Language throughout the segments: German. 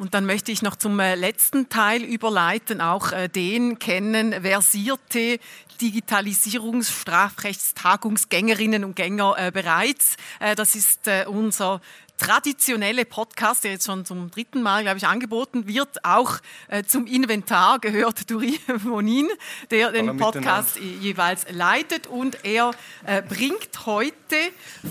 Und dann möchte ich noch zum äh, letzten Teil überleiten, auch äh, den kennen versierte Digitalisierungsstrafrechtstagungsgängerinnen und Gänger äh, bereits. das ist unser traditionelle Podcast, der jetzt schon zum dritten Mal, glaube ich, angeboten wird, auch äh, zum Inventar gehört Duri Monin, der den Podcast jeweils leitet. Und er äh, bringt heute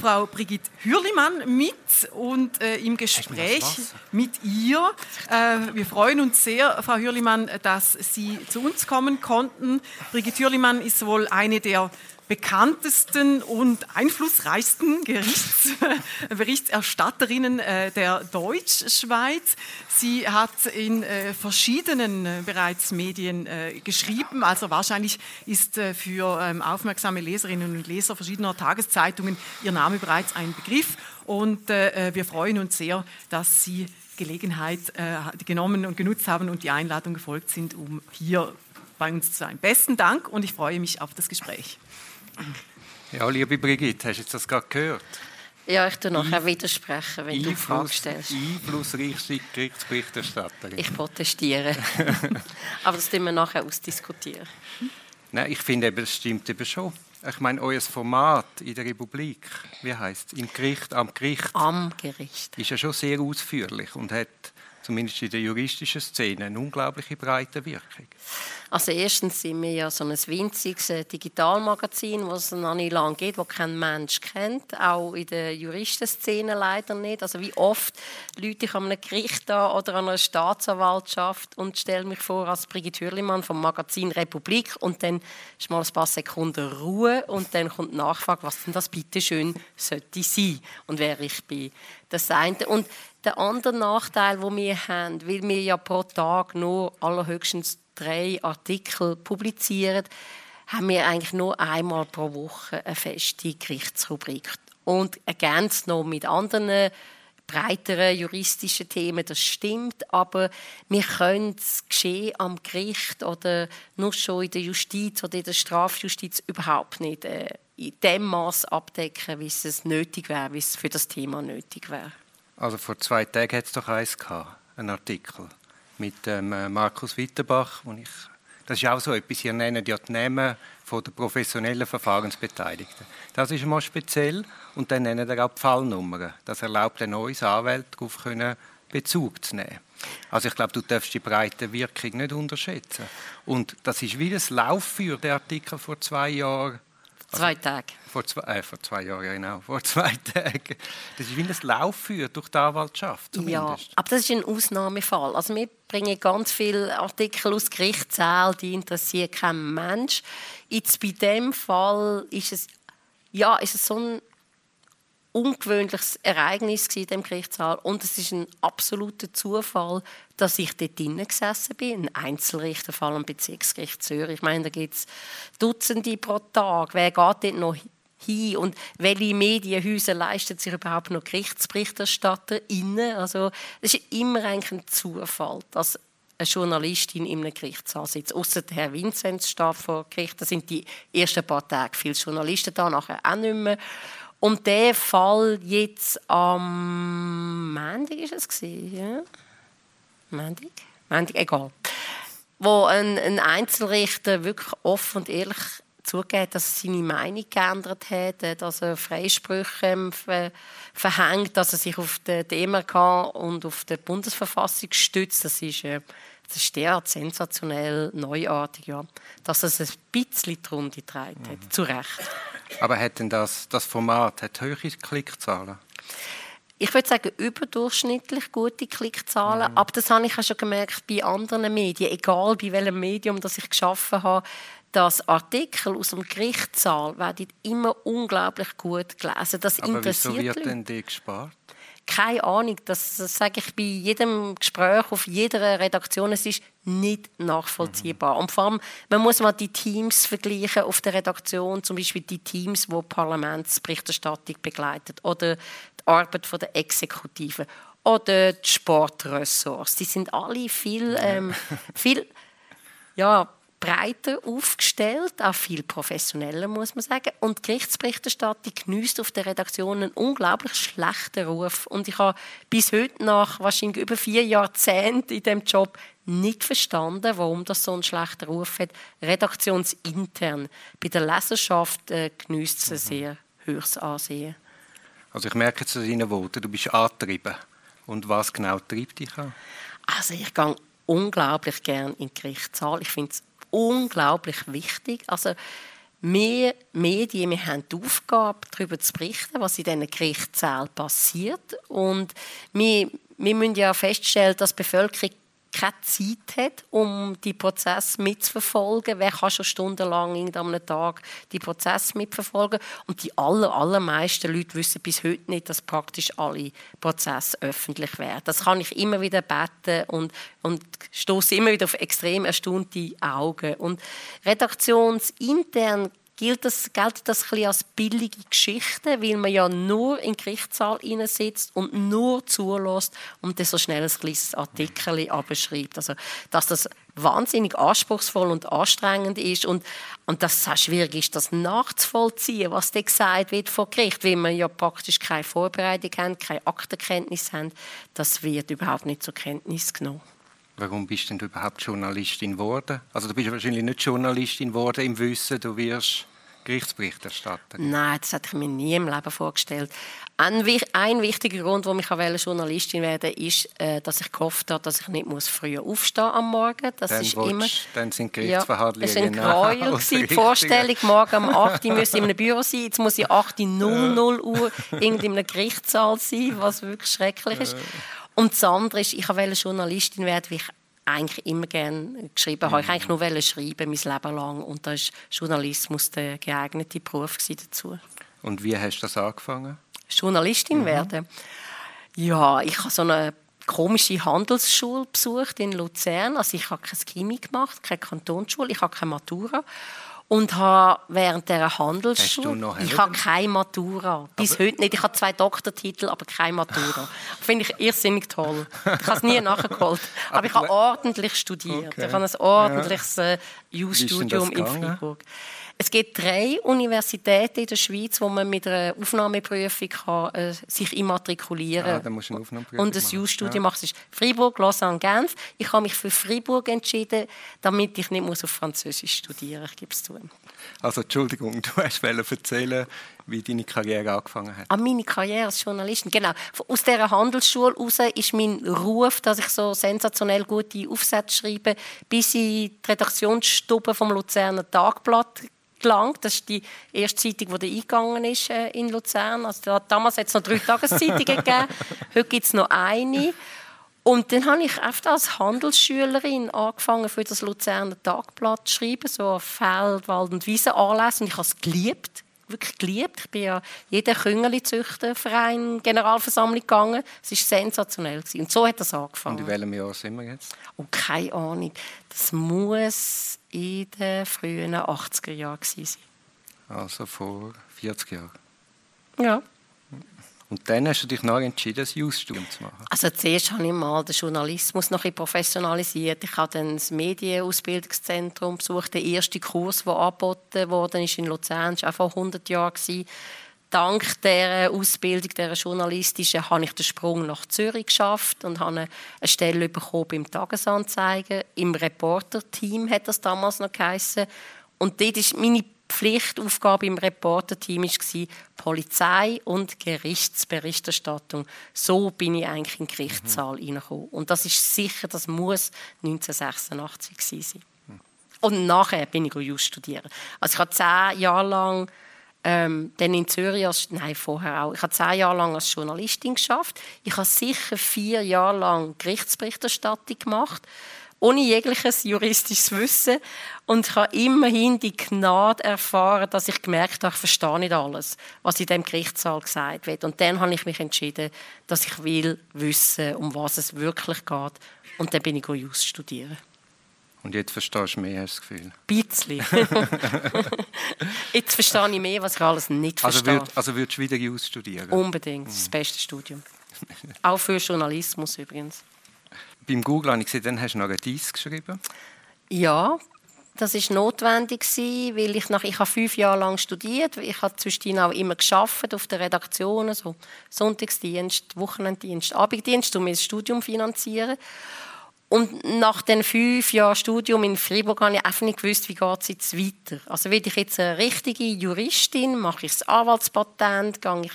Frau Brigitte Hürlimann mit und äh, im Gespräch mit ihr. Äh, wir freuen uns sehr, Frau Hürlimann, dass Sie zu uns kommen konnten. Brigitte Hürlimann ist wohl eine der bekanntesten und einflussreichsten Gerichts Berichterstatterinnen äh, der Deutschschweiz. Sie hat in äh, verschiedenen äh, bereits Medien geschrieben, also wahrscheinlich ist für ähm, aufmerksame Leserinnen und Leser verschiedener Tageszeitungen ihr Name bereits ein Begriff. Und wir freuen uns sehr, dass Sie Gelegenheit genommen und genutzt haben und die Einladung gefolgt sind, um hier bei uns zu sein. Besten Dank und ich freue mich auf das Gespräch. Ja, liebe Brigitte, hast du das gerade gehört? Ja, ich tue nachher widersprechen, wenn du Fragen stellst. Einflussreichste Gerichtsberichterstatterin. Ich protestiere. Aber das tun wir nachher ausdiskutieren. Nein, ich finde, das stimmt eben schon. Ich meine, euer Format in der Republik, wie heißt es? Im Gericht, am Gericht. Am Gericht. Ist ja schon sehr ausführlich und hat zumindest in der juristischen Szene eine unglaubliche breite Wirkung. Also erstens sind wir ja so ein winziges äh, Digitalmagazin, das es noch nicht lange gibt, das kein Mensch kennt, auch in der Juristenszene leider nicht. Also wie oft Leute ich an einem Gericht da oder an einer Staatsanwaltschaft und stelle mich vor als Brigitte Hürlimann vom Magazin Republik und dann ist mal ein paar Sekunden Ruhe und dann kommt die Nachfrage, was denn das bitte schön sollte sein und wer ich bin. Das eine. Und der andere Nachteil, den wir haben, weil wir ja pro Tag nur allerhöchstens drei Artikel publizieren, haben wir eigentlich nur einmal pro Woche eine feste Gerichtsrubrik. Und ergänzt noch mit anderen breiteren juristischen Themen, das stimmt, aber wir können das Geschehen am Gericht oder nur schon in der Justiz oder in der Strafjustiz überhaupt nicht äh, in dem Maß abdecken, wie es nötig wäre, wie es für das Thema nötig wäre. Also vor zwei Tagen hat es doch eins gehabt, einen Artikel mit ähm, Markus Witterbach, wo ich das ist auch so etwas, ihr nennt ja die Namen von der professionellen Verfahrensbeteiligten. Das ist mal speziell und dann nennen wir auch die Fallnummern. Das erlaubt den neues Anwalt darauf Bezug zu nehmen. Also ich glaube, du darfst die breite Wirkung nicht unterschätzen. Und das ist wie das Lauf für den Artikel vor zwei Jahren zwei Tage. Vor zwei, äh, vor zwei Jahren, genau. Vor zwei Tagen. Das ist wie ein Laufführer durch die Anwaltschaft zumindest. Ja, aber das ist ein Ausnahmefall. Also wir bringen ganz viele Artikel aus Gerichtssälen, die interessieren keinen Mensch. Jetzt bei dem Fall ist es, ja, ist es so ein ungewöhnliches Ereignis in dem Gerichtssaal und es ist ein absoluter Zufall, dass ich dort drinnen gesessen bin, ein Einzelrichterfall am Bezirksgericht Zürich. Ich meine, da gibt es Dutzende pro Tag. Wer geht dort noch hin und welche Medienhäuser leisten sich überhaupt noch Gerichtsberichterstatter innen? Also es ist immer eigentlich ein Zufall, dass eine Journalistin in einem Gerichtssaal sitzt. Außer der Herr Vinzenz steht vor Gericht. Da sind die ersten paar Tage viele Journalisten da, nachher auch nicht mehr. Und der Fall jetzt am Montag ist es gewesen, ja? Montag? Montag, egal. Wo ein, ein Einzelrichter wirklich offen und ehrlich zugegeben, dass er seine Meinung geändert hat, dass er Freisprüche verhängt, dass er sich auf den DMRK und auf die Bundesverfassung stützt. Das ist, äh, das ist derart sensationell, neuartig, ja, dass er es ein bisschen die Runde getragen hat. Mhm. Zu Recht. Aber hat denn das, das Format hat höhere Klickzahlen? Ich würde sagen, überdurchschnittlich gute Klickzahlen. Mhm. Aber das habe ich auch schon gemerkt bei anderen Medien, egal bei welchem Medium das ich geschaffen habe, dass Artikel aus dem Gerichtssaal werden immer unglaublich gut gelesen. Das Aber wieso wird denn die gespart? keine Ahnung. Das, das sage ich bei jedem Gespräch auf jeder Redaktion. Es ist nicht nachvollziehbar. Mhm. Und vor allem, man muss mal die Teams vergleichen auf der Redaktion, zum Beispiel die Teams, die Parlamentsberichterstattung begleiten oder die Arbeit von der Exekutive oder die Sportressorts. Die sind alle viel, ähm, viel ja, breiter aufgestellt, auch viel professioneller, muss man sagen. Und die Gerichtsberichterstattung genießt auf der Redaktion einen unglaublich schlechten Ruf. Und ich habe bis heute nach wahrscheinlich über vier Jahrzehnten in diesem Job nicht verstanden, warum das so einen schlechten Ruf hat. Redaktionsintern. Bei der Leserschaft äh, genießt es ein sehr höchstes Ansehen. Also ich merke jetzt aus deinen Worten, du bist angetrieben. Und was genau treibt dich an? Also ich gehe unglaublich gerne in die Gerichtssaal. Ich finde es unglaublich wichtig. Also wir Medien wir haben die Aufgabe, darüber zu berichten, was in diesen Gerichtssälen passiert. Und wir, wir müssen ja feststellen, dass die Bevölkerung keine Zeit hat, um die Prozesse mitzuverfolgen. Wer kann schon stundenlang in einem Tag die Prozesse mitverfolgen? Und die aller, allermeisten Leute wissen bis heute nicht, dass praktisch alle Prozesse öffentlich werden. Das kann ich immer wieder beten und, und stoße immer wieder auf extrem erstaunte Augen. Und redaktionsintern gilt das, gilt das als billige Geschichte, weil man ja nur in den Gerichtssaal sitzt und nur zulässt und dann so schnell ein kleines Artikel abschreibt. Also, dass das wahnsinnig anspruchsvoll und anstrengend ist und, und dass es auch schwierig ist, das nachzuvollziehen, was da gesagt wird vor Gericht, weil man ja praktisch keine Vorbereitung haben, keine Aktenkenntnis haben, das wird überhaupt nicht zur Kenntnis genommen. Warum bist denn du überhaupt Journalistin geworden? Also du bist wahrscheinlich nicht Journalistin geworden im Wissen, du wirst Gerichtsberichterstatter. Nein, das hätte ich mir nie im Leben vorgestellt. Ein, ein wichtiger Grund, warum ich Journalistin werden wollte, ist, äh, dass ich gehofft habe, dass ich nicht muss früher aufstehen am Morgen. Das dann ist immer. Dann sind Gerichtsverhandlungen. Ja, es war ein Gräuel. Die Vorstellung, morgen um 8 Uhr muss ich in einem Büro sein. Jetzt muss ich 8.00 Uhr in einem Gerichtssaal sein, was wirklich schrecklich ist. Und das andere ist, ich wollte Journalistin werden, wie ich eigentlich immer gerne geschrieben habe. Ich eigentlich nur schreiben, mein Leben lang. Und da ist Journalismus der geeignete Beruf dazu. Und wie hast du das angefangen? Journalistin mhm. werden? Ja, ich habe so eine komische Handelsschule besucht in Luzern. Also ich habe kein Chemie gemacht, keine Kantonsschule, ich habe keine Matura und habe während der Handelsschule, ich habe keine Matura, bis aber heute nicht. Ich habe zwei Doktortitel, aber keine Matura. Finde ich irrsinnig toll. Ich habe es nie nachgeholt, aber, aber ich habe ordentlich studiert. Okay. Ich habe ein ordentliches ja. Äh, Jus-Studium in Freiburg. Es gibt drei Universitäten in der Schweiz, wo man mit einer Aufnahmeprüfung kann, äh, sich immatrikulieren kann. Ah, dann musst du eine Aufnahmeprüfung Und ein Jus-Studium ja. Das ist Freiburg, Lausanne, Genf. Ich habe mich für Freiburg entschieden, damit ich nicht muss auf Französisch studieren muss. Ich gebe es zu. Also Entschuldigung, du hast erzählen, wie deine Karriere angefangen hat. Ah, meine Karriere als Journalistin, genau. Aus dieser Handelsschule heraus ist mein Ruf, dass ich so sensationell gute Aufsätze schreibe, bis in die Redaktionsstube vom Luzerner Tagblatt gelangt. Das ist die erste Zeitung, die eingegangen ist äh, in Luzern. Also, damals hat es noch drei Tageszeitungen gegeben. Heute gibt es noch eine. Und dann habe ich oft als Handelsschülerin angefangen, für das Luzerner Tagblatt zu schreiben, so Feld-, Wald- und Wiesenanlässe. Und ich habe es geliebt, wirklich geliebt. Ich bin ja jeder Küngeli-Züchterverein, Generalversammlung gegangen. Es war sensationell. Gewesen. Und so hat das angefangen. Und in welchem Jahr sind wir jetzt? Oh, keine Ahnung. Das muss in den frühen 80er Jahren sein. Also vor 40 Jahren? Ja. Und dann hast du dich noch entschieden, ein Jus-Studium zu machen? Also zuerst habe ich mal den Journalismus noch ein professionalisiert. Ich habe dann das Medienausbildungszentrum besucht. Der erste Kurs, der angeboten wurde, ist in Luzern. Das war vor 100 Jahren. Dank der Ausbildung, der journalistischen, habe ich den Sprung nach Zürich geschafft und habe eine Stelle bekommen beim Tagesanzeiger. Im Reporter-Team hat das damals noch geheißen. Und dort ist meine Pflichtaufgabe im Reporterteam war Polizei und Gerichtsberichterstattung. So bin ich eigentlich in den Gerichtssaal mhm. reingekommen. Und das ist sicher, das muss 1986 sein. Mhm. Und nachher bin ich just studieren. Also ich habe zehn Jahre lang ähm, dann in Zürich, als, nein, vorher auch. Ich habe zehn Jahre lang als Journalistin geschafft. Ich habe sicher vier Jahre lang Gerichtsberichterstattung gemacht ohne jegliches juristisches Wissen. Und ich habe immerhin die Gnade erfahren, dass ich gemerkt habe, ich verstehe nicht alles, was in dem Gerichtssaal gesagt wird. Und dann habe ich mich entschieden, dass ich will wissen, um was es wirklich geht. Und dann bin ich Jus studieren. Und jetzt verstehst du mehr, hast du das Gefühl? Bisschen. jetzt verstehe ich mehr, was ich alles nicht also verstehe. Würd, also würdest du wieder Jus studieren? Unbedingt. Das ist das beste Studium. Auch für Journalismus übrigens beim Google habe ich gesehen, dann hast du noch ein Dies geschrieben. Ja, Das ist notwendig weil ich nach ich habe fünf Jahre lang studiert. Ich habe zwischendurch auch immer geschafft auf der Redaktion, so Sonntagsdienst, Wochenenddienst, Abenddienst, um mein Studium zu finanzieren. Und nach den fünf Jahren Studium in Freiburg habe ich einfach nicht gewusst, wie geht es jetzt weiter. Also will ich jetzt eine richtige Juristin, mache ich das Anwaltspatent, gehe ich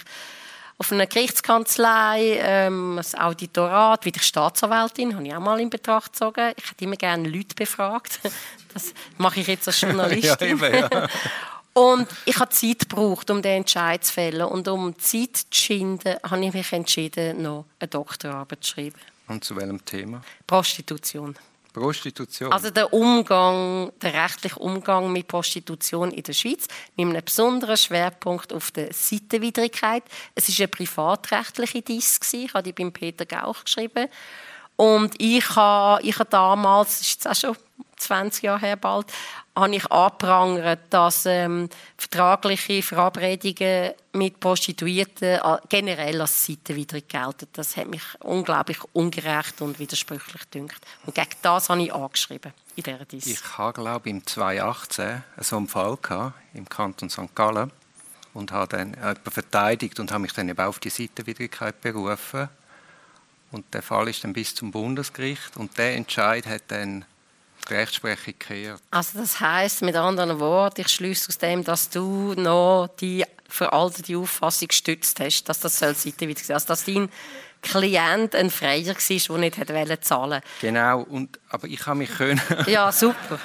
auf eine Gerichtskanzlei, ähm, das Auditorat, wie die Staatsanwältin, habe ich auch mal in Betracht gezogen. Ich hätte immer gerne Leute befragt. Das mache ich jetzt als Journalistin. ja, ja. Und ich habe Zeit gebraucht, um den Entscheid zu fällen. Und um Zeit zu schinden, habe ich mich entschieden, noch eine Doktorarbeit zu schreiben. Und zu welchem Thema? Prostitution. Prostitution. Also der Umgang, der rechtliche Umgang mit Prostitution in der Schweiz mit einem besonderen Schwerpunkt auf der Seitenwidrigkeit. Es ist eine privatrechtliche Diss ich habe die beim Peter Gauch geschrieben und ich habe, ich habe damals, das ist auch schon 20 Jahre her bald, habe ich angeprangert, dass ähm, vertragliche Verabredungen mit Prostituierten äh, generell als seitenwidrig gelten. Das hat mich unglaublich ungerecht und widersprüchlich gedünkt. Und gegen das habe ich angeschrieben in dieser Dis. Ich habe, glaube ich, im 2018 so einen Fall gehabt, im Kanton St. Gallen und habe dann jemanden verteidigt und habe mich dann eben auf die Seitenwidrigkeit berufen. Und der Fall ist dann bis zum Bundesgericht und der Entscheid hat dann die Rechtsprechung gekehrt. Also das heißt mit anderen Worten, ich schließe aus dem, dass du noch die veraltete Auffassung gestützt hast, dass das soll Seite sein, also dass dein Klient ein Freier war, der nicht hätte zahlen Genau, und, aber ich habe mich können... ja, super.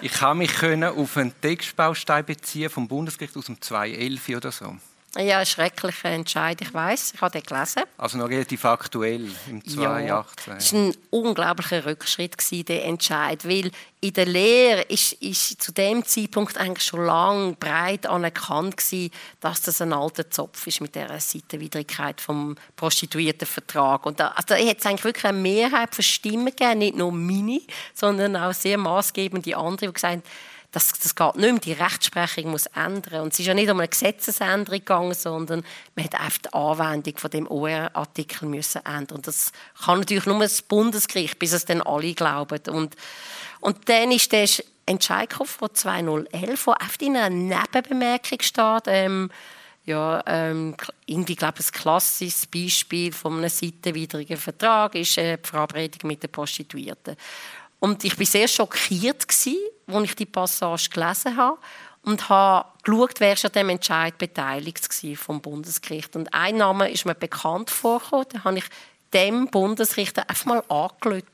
ich habe mich können auf einen Textbaustein beziehen vom Bundesgericht aus dem 2011 oder so. Ja, ein schrecklicher Entscheid, ich weiß. Ich habe den gelesen. Also noch relativ aktuell, im 2018. Ja, es war ein unglaublicher Rückschritt, der Entscheid, weil in der Lehre ist, ist zu dem Zeitpunkt eigentlich schon lange breit anerkannt gewesen, dass das ein alter Zopf ist mit der Seitenwidrigkeit vom Prostituiertenvertrag. Und da, also da hat es eigentlich wirklich eine Mehrheit von Stimmen gegeben, nicht nur meine, sondern auch sehr maßgebende andere, die gesagt haben, das, das geht nicht mehr. Die Rechtsprechung muss ändern. Und es ist ja nicht um eine Gesetzesänderung gegangen, sondern man hat einfach die Anwendung von dem OR-Artikel müssen ändern. Und das kann natürlich nur das Bundesgericht, bis es dann alle glauben. Und, und dann ist der Entscheid von 2011, wo oft in einer Nebenbemerkung steht, ähm, ja, ähm, irgendwie, glaube ich, ein klassisches Beispiel von einem seitenwidrigen Vertrag ist äh, die Verabredung mit den Prostituierten. Und ich war sehr schockiert, gewesen, als ich die Passage gelesen habe und habe geschaut, wer an diesem Entscheid beteiligt war vom Bundesgericht. Und ein Name ist mir bekannt vorgekommen, da habe ich dem Bundesrichter einfach mal angerufen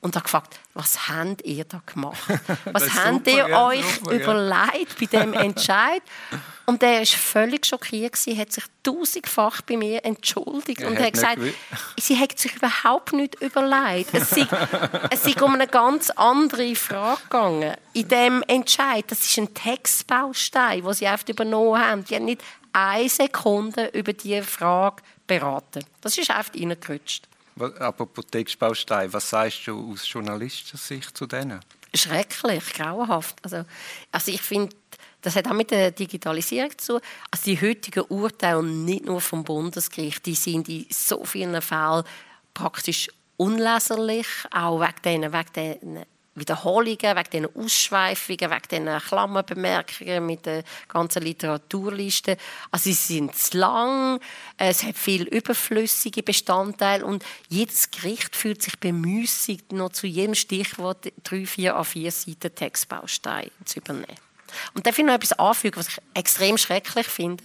und habe gefragt, was habt ihr da gemacht? Was habt ihr ja, euch super, überlegt ja. bei dem Entscheid? Und er war völlig schockiert, sie hat sich tausendfach bei mir entschuldigt er und hat gesagt, sie hat sich überhaupt nicht überlegt. Es sei, es sei um eine ganz andere Frage gegangen. In dem Entscheid, das ist ein Textbaustein, den sie oft übernommen haben. Die haben nicht eine Sekunde über diese Frage beraten. Das ist einfach reingerutscht. Apropos Textbaustein, was sagst du aus journalistischer Sicht zu denen? Schrecklich, grauenhaft. Also, also ich finde, das hat auch mit der Digitalisierung zu Also die heutigen Urteile, nicht nur vom Bundesgericht, die sind in so vielen Fällen praktisch unleserlich, auch wegen diesen, wegen diesen Wiederholungen, wegen diesen Ausschweifungen, wegen diesen Klammerbemerkungen mit der ganzen Literaturliste. Also sie sind zu lang, es hat viel überflüssige Bestandteile und jedes Gericht fühlt sich bemüßigt, noch zu jedem Stichwort drei, vier a vier Seiten Textbaustein zu übernehmen. Und da finde ich noch etwas anfügen, was ich extrem schrecklich finde.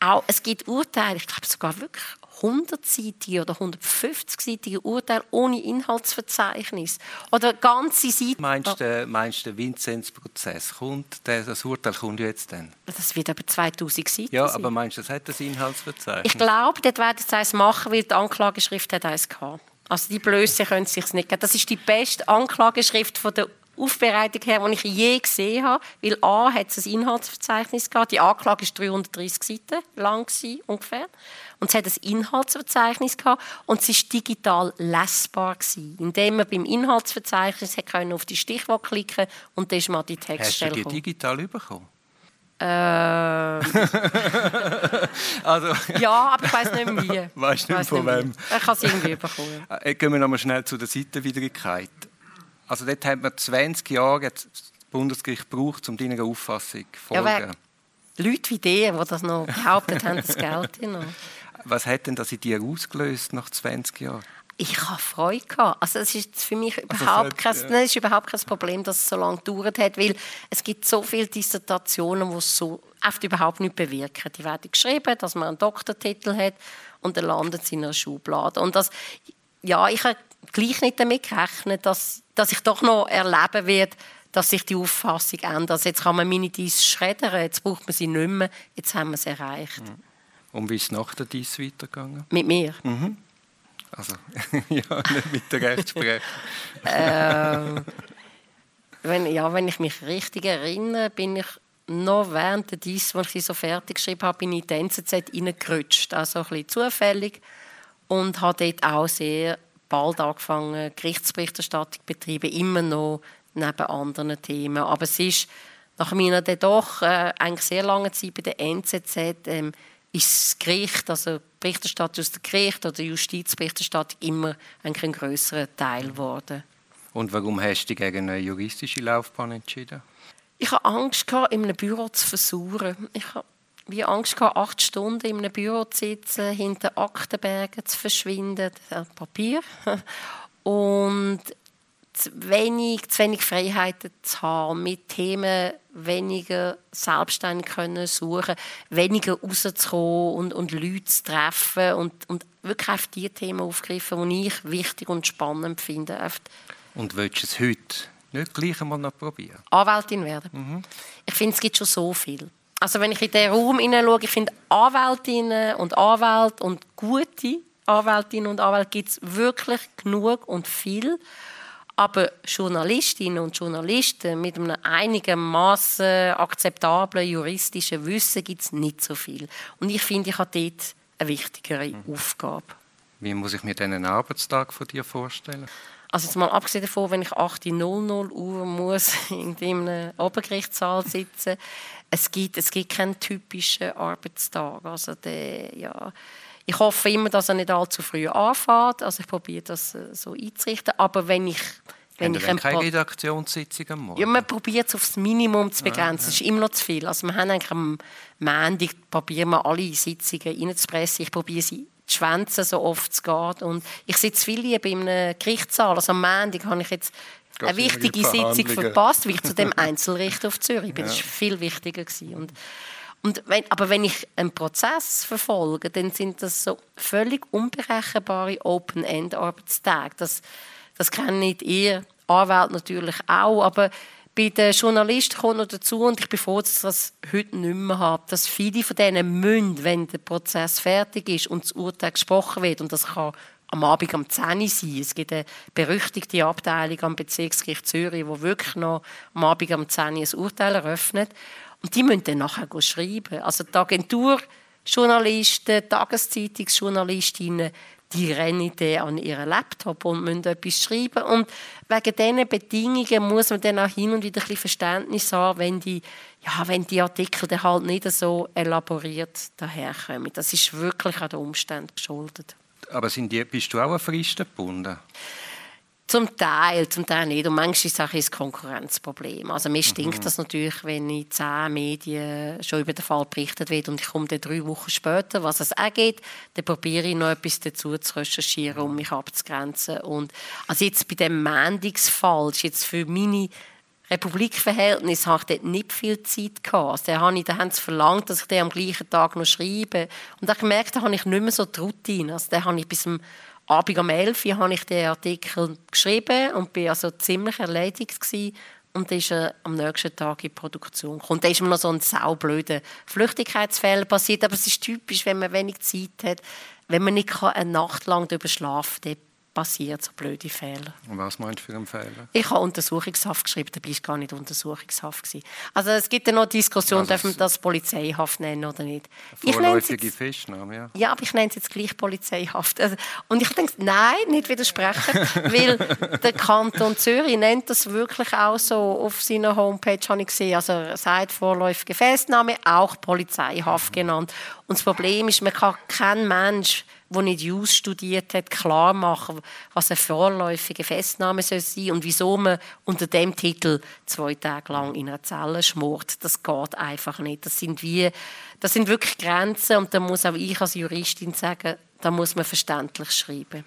Auch, es gibt Urteile, ich glaube sogar wirklich 100-seitige oder 150-seitige Urteile ohne Inhaltsverzeichnis. Oder ganze Seiten. Meinst du, meinst du, der Vinzenz-Prozess kommt, das Urteil kommt jetzt dann? Das wird aber 2000 Seiten Ja, aber meinst du, das hat das Inhaltsverzeichnis? Ich glaube, dort werden sie eins machen, weil die Anklageschrift hat eins gehabt. Also die Blöße können sich nicht geben. Das ist die beste Anklageschrift von der Aufbereitung her, die ich je gesehen habe. Weil A hat es ein Inhaltsverzeichnis gehabt. Die Anklage war 330 Seiten lang ungefähr. Und es hat ein Inhaltsverzeichnis gehabt und es war digital lesbar gewesen, indem man beim Inhaltsverzeichnis können auf die Stichworte klicken und dann ist man die Textstelle Hast du die digital bekommen? Äh, also, ja, aber ich weiß nicht mehr wie. Weißt du nicht von wem? Ich habe es irgendwie bekommen. Äh, gehen wir nochmal schnell zu der Seitenwidrigkeit. Also dort hat man 20 Jahre das Bundesgericht gebraucht, um deiner Auffassung zu folgen. Ja, Leute wie die, die das noch behauptet haben, das Geld noch. Was hat denn das in dir ausgelöst nach 20 Jahren? Ich habe Freude gehabt. Also es ist für mich also überhaupt, kein, ja. nein, ist überhaupt kein Problem, dass es so lange gedauert hat, weil es gibt so viele Dissertationen, die so oft überhaupt nicht bewirken. Die werden geschrieben, dass man einen Doktortitel hat und dann landet sie in einer Schublade. Und das, ja, ich habe gleich nicht damit gerechnet, dass, dass ich doch noch erleben werde, dass sich die Auffassung ändert. Also jetzt kann man meine Dies schreddern, jetzt braucht man sie nicht mehr, jetzt haben wir es erreicht. Mhm. Und wie ist es nach der Dies weitergegangen? Mit mir? Mhm. Also, ja, nicht mit der Rechtsprechung. ähm, wenn, ja, wenn ich mich richtig erinnere, bin ich noch während der Dies, als ich so fertig geschrieben habe, bin ich in die NZZ reingerutscht. Also ein bisschen zufällig. Und habe dort auch sehr bald angefangen, Gerichtsberichterstattung betreiben, immer noch neben anderen Themen. Aber es ist nach meiner dann doch äh, eigentlich sehr langen Zeit bei der NZZ ähm, ist das Gericht, also Berichterstattung aus dem Gericht oder Justizberichterstattung immer ein größerer Teil geworden. Und warum hast du dich gegen eine juristische Laufbahn entschieden? Ich hatte Angst, in einem Büro zu versuchen. Ich hatte wie Angst, acht Stunden in einem Büro zu sitzen, hinter Aktenbergen zu verschwinden, Papier. Und zu wenig, zu wenig Freiheiten zu haben, mit Themen weniger selbstständig können suchen, weniger rauszukommen und, und Leute zu treffen und, und wirklich auf die Themen aufgreifen, die ich wichtig und spannend finde. Und willst du es heute nicht gleich einmal noch probieren? Anwältin werden. Mhm. Ich finde, es gibt schon so viel. Also wenn ich in den Raum hineinschaue, ich finde Anwältinnen und Anwälte und gute Anwältinnen und Anwälte gibt es wirklich genug und viel. Aber Journalistinnen und Journalisten mit einem einigermaßen akzeptablen juristischen Wissen gibt es nicht so viel. Und ich finde, ich habe dort eine wichtigere mhm. Aufgabe. Wie muss ich mir einen Arbeitstag von dir vorstellen? Also jetzt mal abgesehen davon, wenn ich 8.00 Uhr muss in einem Obergerichtssaal sitzen, es gibt, es gibt keinen typischen Arbeitstag. Also der, ja, ich hoffe immer, dass er nicht allzu früh anfängt. Also ich probiere das äh, so einzurichten. Aber wenn ich wenn ich keine Pro Redaktionssitzung am Morgen? Ja, man probiert es aufs Minimum zu begrenzen. Es ja, ja. ist immer noch zu viel. Also wir haben eigentlich am Montag probieren wir alle Sitzungen reinzupressen. Ich probiere sie zu schwänzen, so oft es geht. Und ich sitze viel lieber in einem Gerichtssaal. Also am Montag habe ich jetzt eine wichtige Sitzung verpasst, weil ich zu dem Einzelrichter auf Zürich bin. Ja. Das war viel wichtiger. Gewesen. Und und wenn, aber wenn ich einen Prozess verfolge, dann sind das so völlig unberechenbare Open-End-Arbeitstage. Das, das kennen nicht ihr Anwälte natürlich auch, aber bei den Journalisten kommt noch dazu, und ich bin froh, dass ich das heute nicht mehr habe, dass viele von denen müssen, wenn der Prozess fertig ist und das Urteil gesprochen wird, und das kann am Abend um 10 Uhr sein. Es gibt eine berüchtigte Abteilung am Bezirksgericht Zürich, wo wirklich noch am Abend um 10 Uhr ein Urteil eröffnet. Und die müssen dann nachher schreiben. Also die Agenturjournalisten, Tageszeitungsjournalistinnen, die rennen dann an ihren Laptop und müssen etwas schreiben. Und wegen diesen Bedingungen muss man dann auch hin und wieder ein bisschen Verständnis haben, wenn die, ja, wenn die Artikel dann halt nicht so elaboriert daherkommen. Das ist wirklich an den Umständen geschuldet. Aber sind die, bist du auch an Fristen gebunden? Zum Teil, zum Teil nicht. Und manchmal ist es auch ein Konkurrenzproblem. Also mir stinkt mhm. das natürlich, wenn in zehn Medien schon über den Fall berichtet wird und ich komme dann drei Wochen später, was es auch geht, dann probiere ich noch etwas dazu zu recherchieren, um mich abzugrenzen. Und also jetzt bei dem Mendingsfall ist jetzt für meine Republikverhältnis habe ich dort nicht viel Zeit gehabt. Also, da, habe ich, da haben sie verlangt, dass ich den am gleichen Tag noch schreibe. Und da gemerkt, da habe ich nicht mehr so die Routine. Also, da habe ich bis zum Abend um 11 Uhr habe ich den Artikel geschrieben und bin also ziemlich erledigt gewesen. Und dann ist er am nächsten Tag in Produktion gekommen. Da ist mir noch so ein saublöder Flüchtigkeitsfall passiert. Aber es ist typisch, wenn man wenig Zeit hat, wenn man nicht eine Nacht lang darüber schlafen kann, passiert so blöde Fehler. Und was meinst du für einen Fehler? Ich habe Untersuchungshaft geschrieben, dabei war gar nicht Untersuchungshaft. Gewesen. Also es gibt ja noch Diskussion, also darf man das Polizeihaft nennen oder nicht. Vorläufige Festnahme, ja. Ja, aber ich nenne es jetzt gleich Polizeihaft. Also, und ich denke, nein, nicht widersprechen, weil der Kanton Zürich nennt das wirklich auch so auf seiner Homepage, habe ich gesehen. Also er sagt vorläufige Festnahme, auch Polizeihaft genannt. Und das Problem ist, man kann kein Mensch der nicht Jus studiert hat, klar machen, was eine vorläufige Festnahme soll sein und wieso man unter dem Titel zwei Tage lang in einer Zelle schmort. Das geht einfach nicht. Das sind, wie, das sind wirklich Grenzen und da muss auch ich als Juristin sagen, da muss man verständlich schreiben.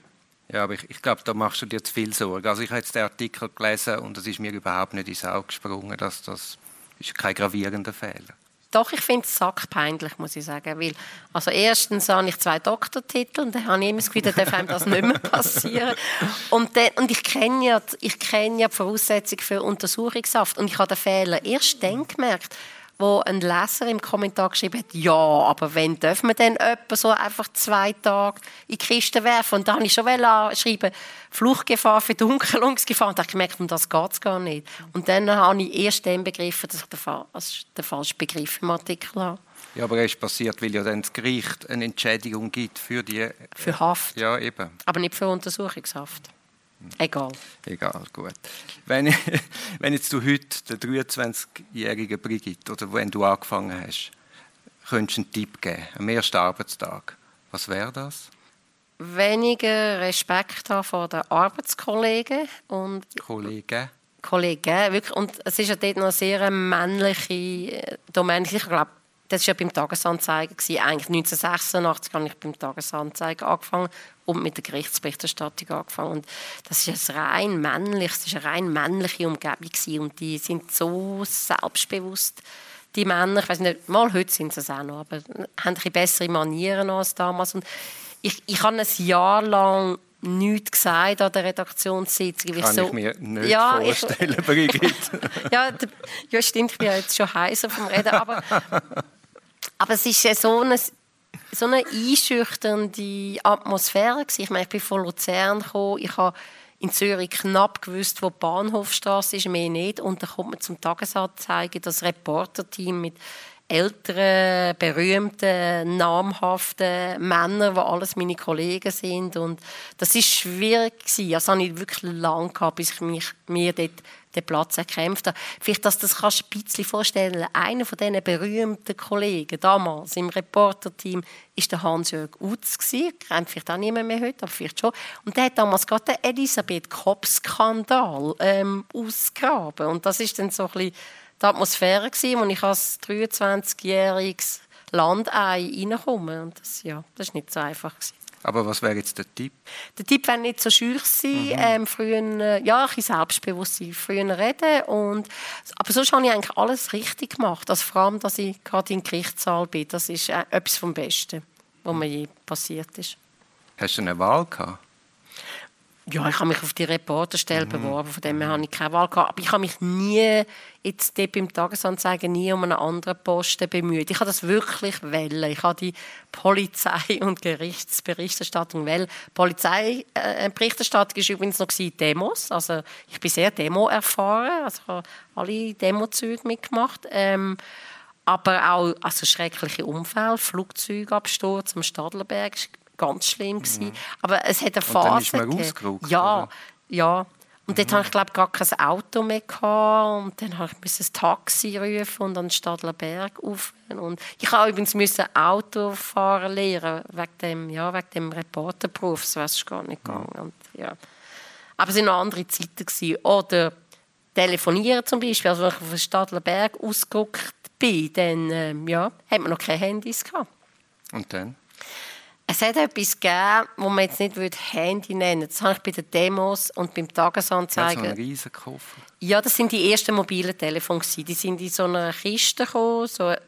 Ja, aber ich, ich glaube, da machst du dir zu viel Sorgen. Also ich habe jetzt den Artikel gelesen und es ist mir überhaupt nicht ins Auge gesprungen, dass das ist kein gravierender Fehler. Doch, ich finde es sackpeinlich, muss ich sagen. Weil, also erstens habe ich zwei Doktortitel und dann habe ich immer das Gefühl, darf einem das nicht mehr passieren. Und, dann, und ich kenne ja, ich kenn ja die Voraussetzungen für Untersuchungshaft und ich habe den Fehler erst dann gemerkt, wo ein Leser im Kommentar geschrieben hat, ja, aber wenn dürfen wir denn etwa so einfach zwei Tage in die Kiste werfen? Und da habe ich schon schreiben, Fluchtgefahr, Verdunkelungsgefahr. Und da habe ich gemerkt, um das geht es gar nicht. Und dann habe ich erst dann begriffen, dass ich den, Fall, den falschen Begriff im Artikel habe. Ja, aber es ist passiert, weil ja dann das Gericht eine Entschädigung gibt für die... Für Haft. Ja, eben. Aber nicht für Untersuchungshaft. Egal. Egal, gut. Wenn, wenn jetzt du heute der 23-jährige Brigitte oder wenn du angefangen hast, könntest du einen Tipp geben, am ersten Arbeitstag, was wäre das? Weniger Respekt haben vor den Arbeitskollegen und Kollegen. Kollegen, wirklich. Und es ist ja dort noch eine sehr männliche äh, Domäne. Ich glaube, das war ja beim Tagesanzeiger. Eigentlich 1986 habe ich beim Tagesanzeiger angefangen und mit der Gerichtsberichterstattung angefangen. Und das ist ein rein männlich, das ist eine rein männliche Umgebung gewesen. und die sind so selbstbewusst. Die Männer, ich weiß nicht, mal heute sind sie es auch noch, aber haben ein bessere Manieren als damals. Und ich, ich habe ein Jahr lang nichts gesagt an der Redaktionssitzung. Kann ich, so, ich mir nicht ja, vorstellen, ich, Brigitte. ja, ja, stimmt, ich bin ja jetzt schon heißer vom Reden, aber, aber es ist so eine so eine einschüchternde Atmosphäre. Ich meine, ich bin von Luzern gekommen, ich habe in Zürich knapp gewusst, wo die Bahnhofstraße ist, mehr nicht. Und dann kommt man zum Tagesanzeigen, das Reporterteam mit älteren, berühmten, namhaften Männern, die alles meine Kollegen sind. Und das ist schwierig gewesen. Das habe ich wirklich lange gehabt, bis ich mich, mir dort den Platz erkämpft habe. Vielleicht, dass das kannst du ein bisschen vorstellen. Einer von diesen berühmten Kollegen damals im Reporterteam war der Hans-Jörg Utz. Kennt vielleicht auch niemand mehr heute, aber vielleicht schon. Und der hat damals gerade den Elisabeth Kopp-Skandal ähm, ausgegraben. Und das ist dann so ein bisschen die Atmosphäre gewesen, wo ich als 23-jähriges Landei reinkomme. Und das, ja, das ist nicht so einfach gewesen. Aber was wäre jetzt der Tipp? Der Tipp wäre nicht so schüch sein, mhm. ähm, früher, äh, ja, ein bisschen selbstbewusst sein, früher reden. Und, aber sonst habe ich eigentlich alles richtig gemacht. Also vor allem, dass ich gerade im Gerichtssaal bin. Das ist äh, etwas vom Besten, was mir je passiert ist. Hast du eine Wahl gehabt? Ja, ich habe mich auf die Reporterstelle mhm. beworben, von dem her habe ich keine Wahl gehabt. Aber ich habe mich nie, jetzt beim Tagesanzeiger, nie um einen anderen Posten bemüht. Ich habe das wirklich wollen. Ich habe die Polizei- und Gerichtsberichterstattung wollen. Polizeiberichterstattung äh, war übrigens noch Demos. Also ich bin sehr Demo-erfahren. Also ich habe alle Demo-Züge mitgemacht. Ähm, aber auch also schreckliche Unfälle, Flugzeugabsturz am Stadlerberg ganz schlimm gewesen. Mhm. Aber es hat eine Phase. Und dann ist man Ja, oder? ja. Und dort mhm. hatte ich glaube gar kein Auto mehr gehabt. und dann musste ich ein Taxi rufen und an den Stadler Berg auf. Und ich habe übrigens müssen Autofahren lernen wegen dem, ja, wegen dem Reporterberuf. So ist gar nicht gegangen. Und, ja. Aber es waren noch andere Zeiten gewesen. Oder telefonieren zum Beispiel. Also wenn ich auf den Stadler Berg ausgerückt bin, dann ähm, ja, hat man noch keine Handys gehabt. Und dann? Es hat etwas gegeben, wo man jetzt nicht Handy nennen würde. Das habe ich bei den Demos und beim Tagesanzeiger. Ja, so riesen Koffer. Ja, das sind die ersten mobilen Telefone. Die sind in so einer Kiste gekommen, so eine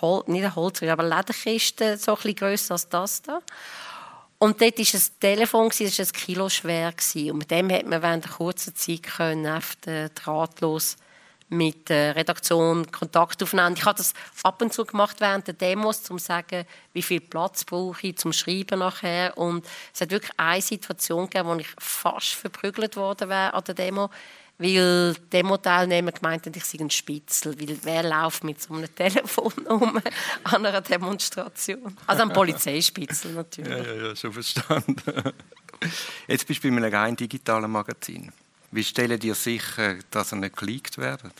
Hol nicht eine Holz, aber eine Lederkiste, so ein bisschen grösser als das da. Und dort war ein Telefon, das war ein Kilo schwer. Und mit dem konnte man während einer kurzen Zeit können, drahtlos mit der Redaktion Kontakt aufnehmen. Ich habe das ab und zu gemacht während der Demos, um zu sagen, wie viel Platz brauche ich zum Schreiben nachher. Und es hat wirklich eine Situation gegeben, wo ich fast verprügelt worden wäre an der Demo, weil Demo-Teilnehmer gemeint haben, ich sei ein Spitzel, weil wer läuft mit so einem Telefon um an einer Demonstration? Also ein Polizeispitzel natürlich. Ja, ja, ja, schon verstanden. Jetzt bist du bei einem rein digitalen Magazin. Wie stellen dir sicher, dass er nicht geleakt werden?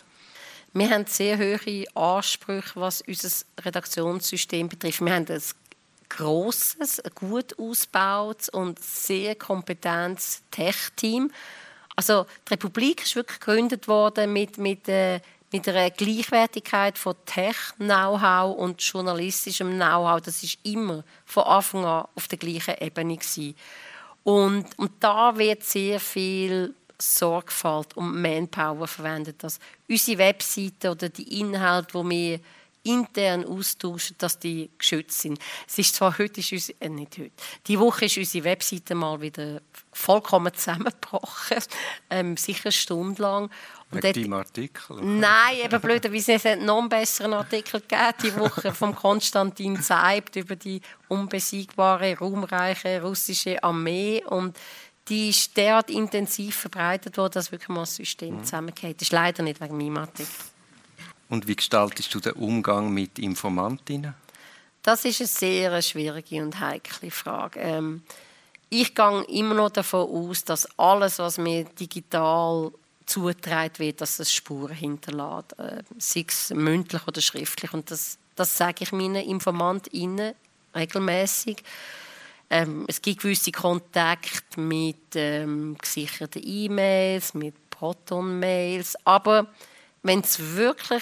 Wir haben sehr hohe Ansprüche, was unser Redaktionssystem betrifft. Wir haben ein grosses, gut ausgebautes und sehr kompetentes Tech-Team. Also die Republik ist wirklich gegründet worden mit, mit, äh, mit einer Gleichwertigkeit von Tech-Know-how und journalistischem Know-how. Das ist immer von Anfang an auf der gleichen Ebene. Und, und da wird sehr viel Sorgfalt und Manpower verwendet, dass unsere Webseite oder die Inhalte, die wir intern austauschen, dass die geschützt sind. Es ist zwar heute, ist unsere, äh, nicht heute, die Woche ist unsere Webseite mal wieder vollkommen zusammengebrochen, ähm, sicher eine Stunde lang. Und Wegen deinem Artikel? Nein, eben blöderweise, es hat noch einen besseren Artikel gegeben, die Woche von Konstantin Zeibt über die unbesiegbare, ruhmreiche russische Armee und die ist derart intensiv verbreitet worden, dass wirklich mal das System mhm. zusammengeht. Das ist leider nicht wegen meinem Artikel. Und wie gestaltest du den Umgang mit Informantinnen? Das ist eine sehr schwierige und heikle Frage. Ähm, ich gehe immer noch davon aus, dass alles, was mir digital zugetragen wird, dass es Spuren hinterlässt, äh, sei es mündlich oder schriftlich. Und das, das sage ich meinen Informantinnen regelmäßig. Ähm, es gibt gewisse Kontakte mit ähm, gesicherten E-Mails, mit Proton-Mails, aber wenn es wirklich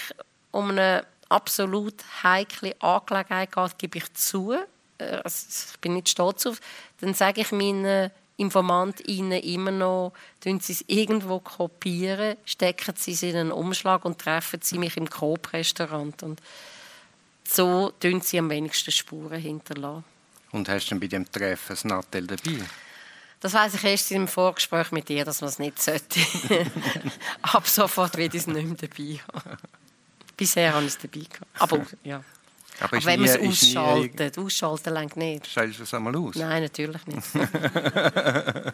um eine absolut heikle Angelegenheit geht, gebe ich zu, äh, also ich bin nicht stolz auf, dann sage ich meinen Informantinnen immer noch, tun sie es irgendwo kopieren, stecken sie es in einen Umschlag und treffen sie mich im Coop-Restaurant. So tun sie am wenigsten Spuren hinterlassen. Und hast du bei dem Treffen das Nattel dabei? Das weiß ich erst im Vorgespräch mit dir, dass man es nicht sollte. Ab sofort ich es nicht mehr dabei haben. Bisher habe ich es dabei gehabt. Aber, ja. Aber, Aber wenn man es ausschaltet, ausschalten längt nicht. Stellst du es einmal aus? Nein, natürlich nicht.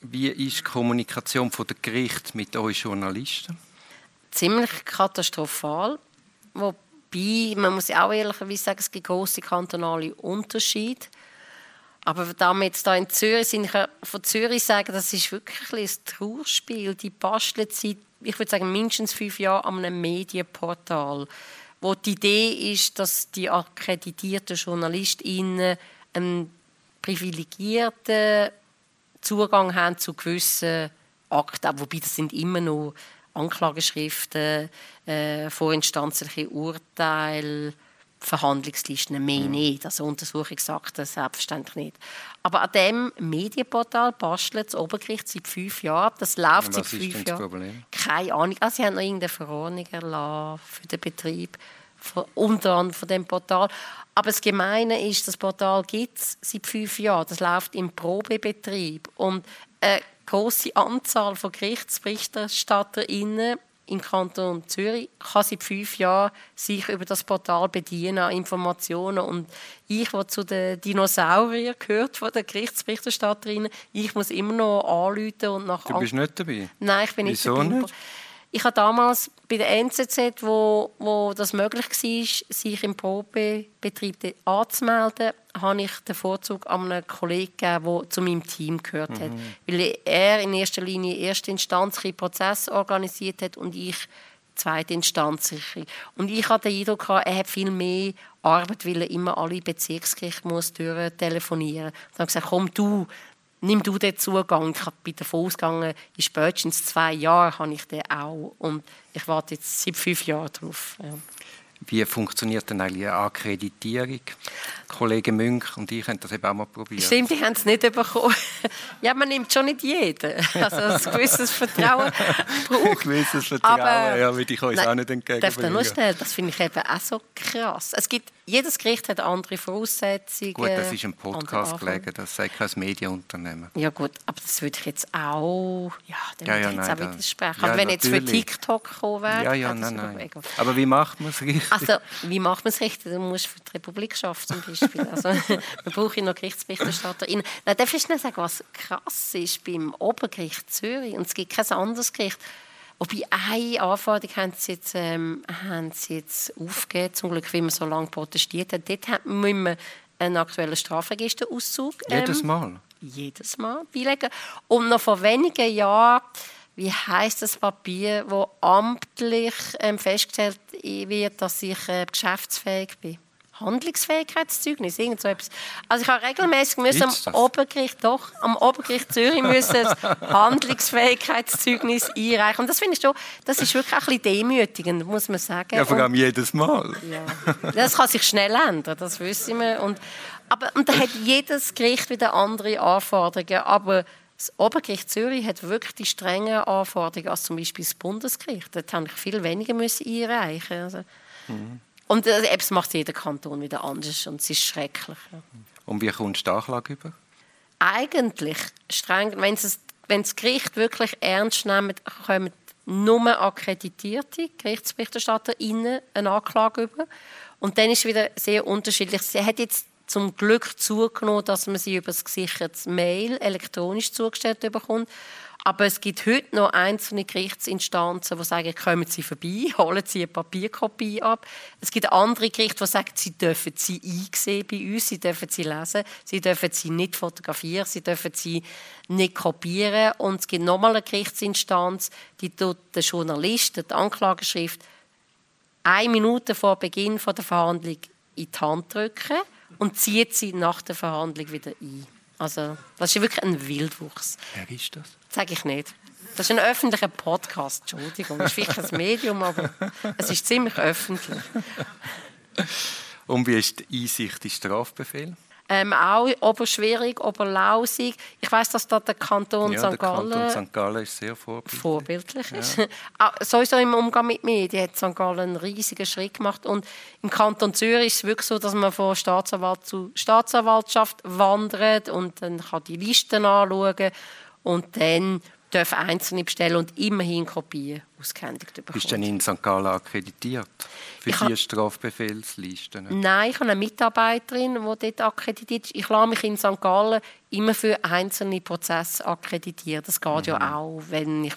Wie ist die Kommunikation von der Gericht mit euch Journalisten? Ziemlich katastrophal. Wobei, man muss auch ehrlicherweise sagen, es gibt große kantonale Unterschiede. Aber da in Zürich sind, ich von Zürich sagen, das ist wirklich ein Trauerspiel. Die basteln seit, ich würde sagen, mindestens fünf Jahren an einem Medienportal, wo die Idee ist, dass die akkreditierten JournalistInnen einen privilegierten Zugang haben zu gewissen Akten, wobei das sind immer noch Anklageschriften, äh, vorinstanzliche Urteile, Verhandlungslisten, mehr nicht. Also Untersuchungsakten selbstverständlich nicht. Aber an diesem Medienportal bastelt das Obergericht seit fünf Jahren. Das läuft seit fünf Jahren. Keine Ahnung. Also sie haben noch irgendeine Verordnung erlassen für den Betrieb, von, unter anderem von dem Portal. Aber das Gemeine ist, das Portal gibt es seit fünf Jahren. Das läuft im Probebetrieb. Und eine große Anzahl von GerichtsberichterstatterInnen im Kanton Zürich kann seit fünf Jahren sich über das Portal bedienen an Informationen und ich, der zu den Dinosauriern gehört von der Gerichtsberichterstatterin, ich muss immer noch anrufen und nach... Du bist nicht dabei? Nein, ich bin nicht Wieso dabei. Nicht? Ich habe damals bei der NZZ, wo, wo das möglich war, sich im Probebetrieb anzumelden, habe ich den Vorzug an einen Kollegen gegeben, der zu meinem Team gehört hat. Mhm. Weil er in erster Linie erste Instanz Prozess organisiert hat und ich zweite Instanz. Und ich hatte den Eindruck, er hat viel mehr Arbeit, weil er immer alle Bezirksgerichte muss telefonieren muss. Ich habe gesagt, komm du, nimm du den Zugang. Ich bin davon ausgegangen, in spätestens zwei Jahren habe ich den auch. Und ich warte jetzt seit fünf Jahren darauf. Ja. Wie funktioniert denn eigentlich eine Akkreditierung? Kollege Münch und ich haben das eben auch mal probiert. Stimmt, die haben es nicht bekommen. ja, man nimmt schon nicht jeden. Also ein gewisses Vertrauen braucht. ein gewisses Vertrauen, Aber, ja, würde ich euch auch nicht entgegenbringen. Darf ich nur das finde ich eben auch so krass. Es gibt, jedes Gericht hat andere Voraussetzungen. Gut, das ist ein Podcast gelegen, das sagt kein Medienunternehmen. Ja gut, aber das würde ich jetzt auch, ja, dann ja, ja, ich jetzt nein, auch widersprechen. Ja, aber wenn natürlich. jetzt für TikTok kommen wäre, ja, ja, nein, nein. Aber wie macht man es richtig? Also, wie macht man es richtig? Du musst für die Republik schaffen zum Beispiel. Also, man braucht noch GerichtsberichterstatterInnen. Nein, darf ich nicht sagen, was krass ist beim Obergericht Zürich? Und es gibt kein anderes Gericht. Wobei eine Anforderung haben sie jetzt, ähm, haben sie jetzt aufgegeben, zum Glück, weil man so lange protestiert hat. Dort müssen wir einen aktuellen Strafregisterauszug ähm, Jedes Mal? Jedes Mal beilegen. Und noch vor wenigen Jahren wie heißt das Papier, wo amtlich ähm, festgestellt wird, dass ich äh, geschäftsfähig bin? Handlungsfähigkeitszeugnis, irgend so etwas. Also ich habe regelmäßig müssen am? Obergericht, doch, am Obergericht Zürich müssen das Handlungsfähigkeitszeugnis einreichen. Und das finde ich schon, das ist wirklich auch ein bisschen demütigend, muss man sagen. Ja, vor Und- allem jedes Mal. ja. Das kann sich schnell ändern, das wissen wir. Und, aber, und da hat jedes Gericht wieder andere Anforderungen. Aber das Obergericht Zürich hat wirklich die strengen Anforderungen als zum Beispiel das Bundesgericht. Dort habe ich viel weniger müssen einreichen. Also. Und äh, das macht jeder Kanton wieder anders und es ist schrecklich. Ja. Und wie kommst du die Anklage über? Eigentlich streng, wenn es wenn das Gericht wirklich ernst nimmt, kommen nur akkreditierte GerichtsberichterstatterInnen eine Anklage über. Und dann ist es wieder sehr unterschiedlich. Sie hat jetzt zum Glück zugenommen, dass man sie über das gesicherte Mail elektronisch zugestellt bekommt. Aber es gibt heute noch einzelne Gerichtsinstanzen, die sagen, kommen Sie vorbei, holen Sie eine Papierkopie ab. Es gibt andere Gerichte, die sagen, Sie dürfen sie einsehen bei uns, Sie dürfen sie lesen, Sie dürfen sie nicht fotografieren, Sie dürfen sie nicht kopieren. Und es gibt nochmal eine Gerichtsinstanz, die tut den Journalisten die Anklageschrift eine Minute vor Beginn der Verhandlung in die Hand drücken und zieht sie nach der Verhandlung wieder ein. Also, das ist wirklich ein Wildwuchs. Wer ist das? Sage ich nicht. Das ist ein öffentlicher Podcast, Entschuldigung. Das ist vielleicht ein Medium, aber es ist ziemlich öffentlich. Und wie ist die Einsicht in Strafbefehl? Ähm, auch oberschwierig, oberlausig. Ich weiß, dass da der Kanton Ja, St. der Kanton Gallen St. Gallen ist sehr vorbildlich. vorbildlich ist. Auch sowieso im Umgang mit Medien hat St. Gallen einen riesigen Schritt gemacht. Und im Kanton Zürich ist es wirklich so, dass man von Staatsanwalt zu Staatsanwaltschaft wandert und dann kann die Listen anschauen und dann dürfen Einzelne bestellen und immerhin Kopien ausgehändigt bekommen. Bist du denn in St. Gallen akkreditiert? Für Ich ha- die Strafbefehlslisten? Nein, ich habe eine Mitarbeiterin, die dort akkreditiert ist. Ich lasse mich in St. Gallen immer für einzelne Prozesse akkreditieren. Das geht ja auch, wenn ich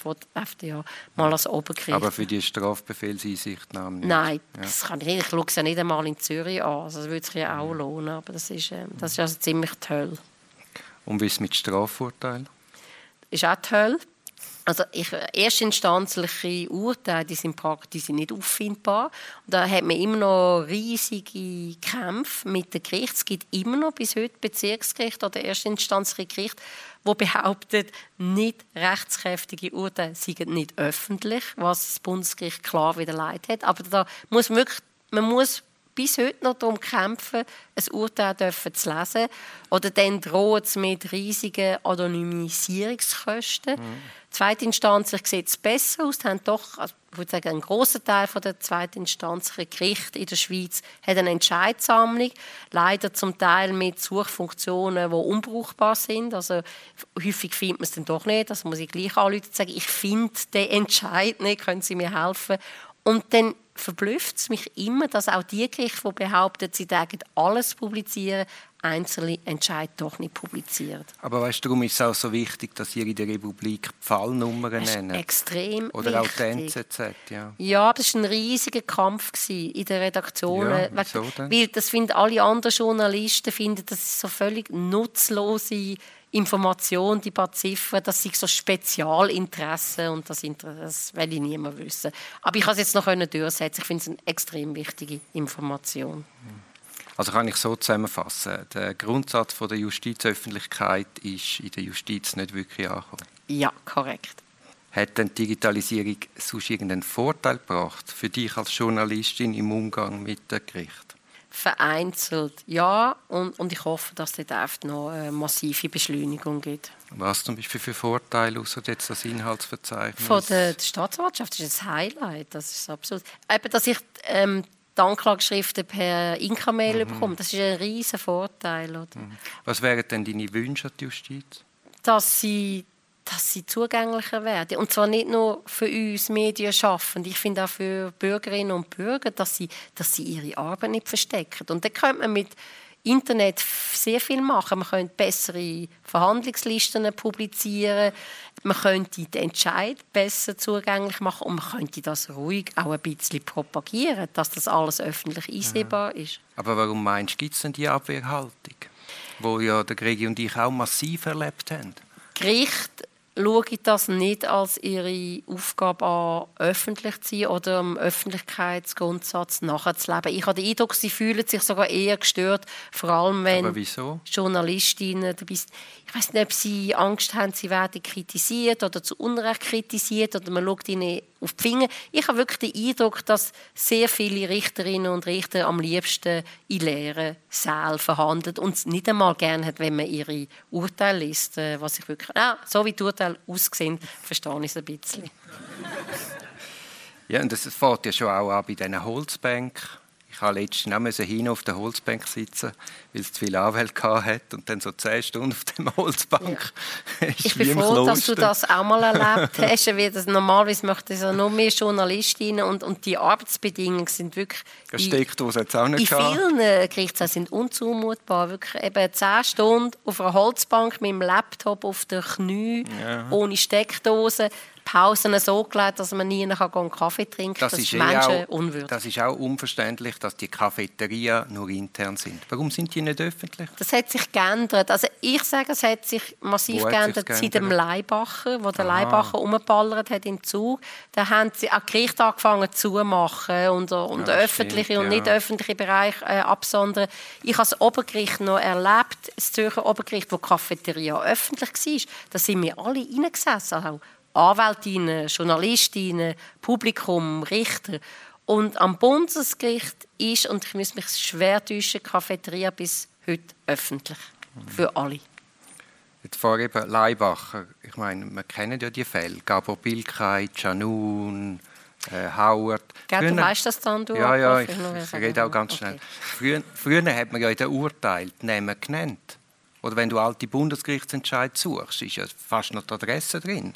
ja mal als Obergericht. Aber für die Strafbefehlseinsichtnahme nicht? Nein, Ja. das kann ich nicht. Ich schaue es ja nicht einmal in Zürich an. Also das würde sich ja auch lohnen. Aber das ist, ähm, das ist also ziemlich toll. Und wie ist es mit Strafurteilen? Ist auch toll. Also ich, erstinstanzliche Urteile, die sind, praktisch, die sind nicht auffindbar. Und da hat man immer noch riesige Kämpfe mit dem Gericht. Es gibt immer noch bis heute Bezirksgericht oder erstinstanzliche Gericht, wo behauptet, nicht rechtskräftige Urteile seien nicht öffentlich, was das Bundesgericht klar wieder leid hat. Aber da muss man wirklich, man muss bis heute noch darum kämpfen, ein Urteil dürfen zu lesen. Oder dann droht es mit riesigen Anonymisierungskosten. Zweitinstanzlich sieht es besser aus. Haben doch, also ich würde sagen, ein großer Teil der zweitinstanzlichen Gerichte in der Schweiz hat eine Entscheidsammlung. Leider zum Teil mit Suchfunktionen, die unbrauchbar sind. Also häufig findet man es dann doch nicht. Das muss ich gleich anrufen und sagen, ich finde den Entscheid nicht, können Sie mir helfen? Und dann verblüfft es mich immer, dass auch die Gerichte, die behaupten, sie würden alles publizieren, einzelne Entscheid doch nicht publizieren. Aber weißt du, darum ist es auch so wichtig, dass ihr in der Republik Fallnummern nennen. extrem Oder auch die wichtig. NZZ, ja. Ja, das war ein riesiger Kampf in den Redaktionen. Ja, wieso denn? Weil das finden alle anderen Journalisten, finden, das ist so völlig nutzlose Information, die paar Ziffern, das sind so Spezialinteressen und das, inter- das will ich niemand wissen. Aber ich kann es jetzt noch können durchsetzen. Ich finde es eine extrem wichtige Information. Also kann ich so zusammenfassen. Der Grundsatz von der Justizöffentlichkeit ist in der Justiz nicht wirklich angekommen. Ja, korrekt. Hat denn die Digitalisierung sonst irgendeinen Vorteil gebracht für dich als Journalistin im Umgang mit dem Gericht? Vereinzelt, ja. Und, und ich hoffe, dass es dort noch eine massive Beschleunigung gibt. Was zum Beispiel für Vorteile, außer jetzt das Inhaltsverzeichnis? Von der, der Staatsanwaltschaft ist ein Highlight. Das ist absolut. Eben, dass ich ähm, die Anklageschriften per Inka-Mail bekomme, das ist ein riesen Vorteil. Oder? Was wären denn deine Wünsche an die Justiz? Dass, sie, dass sie zugänglicher werden. Und zwar nicht nur für uns Medienschaffende, ich finde auch für Bürgerinnen und Bürger, dass sie, dass sie ihre Arbeit nicht verstecken. Und da könnte man mit Internet sehr viel machen. Man könnte bessere Verhandlungslisten publizieren, man könnte den Entscheid besser zugänglich machen und man könnte das ruhig auch ein bisschen propagieren, dass das alles öffentlich einsehbar ist. Aber warum meinst du, gibt es denn die Abwehrhaltung? Wo ja der Gregi und ich auch massiv erlebt haben. Gerichte schaue ich das nicht als ihre Aufgabe an, öffentlich zu sein oder dem Öffentlichkeitsgrundsatz nachzuleben. Ich habe den Eindruck, sie fühlen sich sogar eher gestört, vor allem wenn? Journalistinnen dabei sind. Ich weiß nicht, ob sie Angst haben, sie werden kritisiert oder zu Unrecht kritisiert oder man schaut ihnen auf die Finger. Ich habe wirklich den Eindruck, dass sehr viele Richterinnen und Richter am liebsten in leeren Sälen verhandeln und es nicht einmal gerne hat, wenn man ihre Urteile liest. Äh, was ich wirklich, ah, so wie die Urteile aussehen, verstehe ich es ein bisschen. Ja, und das fährt ja schon auch an bei diesen Holzbänken ich habe letztens auch hin auf der Holzbank sitzen, weil es zu viele Anwälte hatte und dann so zehn Stunden auf der Holzbank. Ja. ich bin froh, dass du das auch mal erlebt hast. Wie das normalerweise möchten so noch mehr Journalistinnen und, und die Arbeitsbedingungen sind wirklich. Die Steckdose hat es auch nicht In gehabt. vielen Gerichtssälen sind unzumutbar. Wirklich eben zehn Stunden auf einer Holzbank mit dem Laptop auf den Knie, ja. ohne Steckdose. Pausen so gelegt, dass man nie einen Kaffee trinken kann. Das, das ist, Menschen auch, unwürdig. Das ist auch unverständlich, dass die Cafeterien nur intern sind. Warum sind die nicht öffentlich? Das hat sich geändert. Also ich sage, es hat sich massiv hat geändert seit dem Leibacher, wo der Aha. Leibacher umgeballert hat im Zug. Da haben sie auch Gerichte angefangen zu machen und, und ja, öffentliche stimmt, und nicht öffentliche Bereiche äh, absondern. Ich habe das Obergericht noch erlebt, das Zürcher Obergericht, wo die Cafeteria öffentlich war. Da sind wir alle reingesessen, auch Anwältinnen, Journalistinnen, Publikum, Richter. Und am Bundesgericht ist, und ich muss mich schwer täuschen, die Cafeteria bis heute öffentlich. Für alle. Jetzt vor eben Leibacher, ich meine, wir kennen ja die Fälle. Gabor Bilkei, Janun, äh, Howard. Gell, du weißt das dann, du? Ja, ja, ich, ich rede auch ganz okay. schnell. Früher, früher hat man ja in den Urteilen die Namen genannt. Oder wenn du alte Bundesgerichtsentscheid suchst, ist ja fast noch die Adresse drin.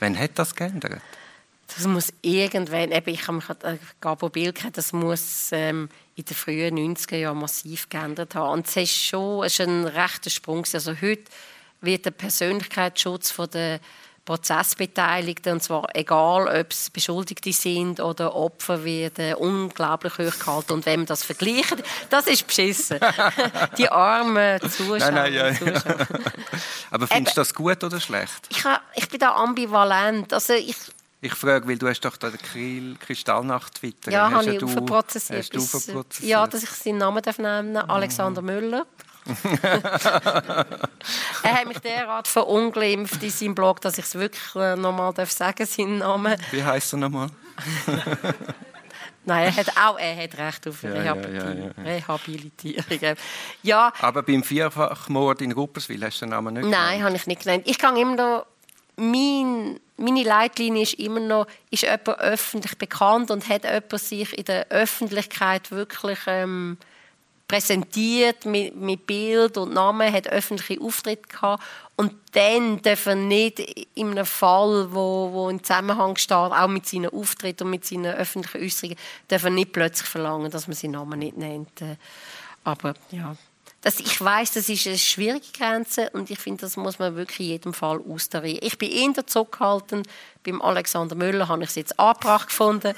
Wann hat das geändert? Das muss irgendwann, eben, ich habe mich an Gabo Bilke, das muss ähm, in den frühen 90er Jahren massiv geändert haben. Und es ist schon es ist ein rechter Sprung. Also heute wird der Persönlichkeitsschutz von der Prozessbeteiligten, und zwar egal, ob es Beschuldigte sind oder Opfer, werden unglaublich hochgehalten. Und wenn man das vergleicht, das ist beschissen. Die armen Zuschauer. Nein, nein, ja, Zuschauer. Aber findest du das gut oder schlecht? Ich, ich bin da ambivalent. Also ich, ich frage, weil du hast doch den Kristallnacht Twitter. Ja, habe ich aufprozessiert. Ja, dass ich seinen Namen nennen darf, Alexander Müller er hat mich derart verunglimpft in seinem Blog, dass ich es wirklich äh, nochmal sagen seinen Namen. Wie heißt er nochmal? Nein, er hat auch er hat Recht auf ja, Rehabilitierung. Ja, ja, Rehabilitierung. Ja. Aber beim Vierfachmord in Rupperswil hast du den Namen nicht Nein, habe ich nicht genannt. Ich kann immer noch mein, meine Leitlinie ist immer noch, ist jemand öffentlich bekannt und hat jemand sich in der Öffentlichkeit wirklich ähm, präsentiert mit, mit Bild und Namen, hat öffentliche Auftritte gehabt und dann dürfen nicht in einem Fall, wo, wo im Zusammenhang steht, auch mit seinen Auftritten und mit seinen öffentlichen Äußerungen, dürfen nicht plötzlich verlangen, dass man seinen Namen nicht nennt. Aber ja, das, ich weiß, das ist eine schwierige Grenze und ich finde, das muss man wirklich in jedem Fall austarieren. Ich bin eher zurückgehalten. Beim Alexander Müller habe ich es jetzt angebracht gefunden.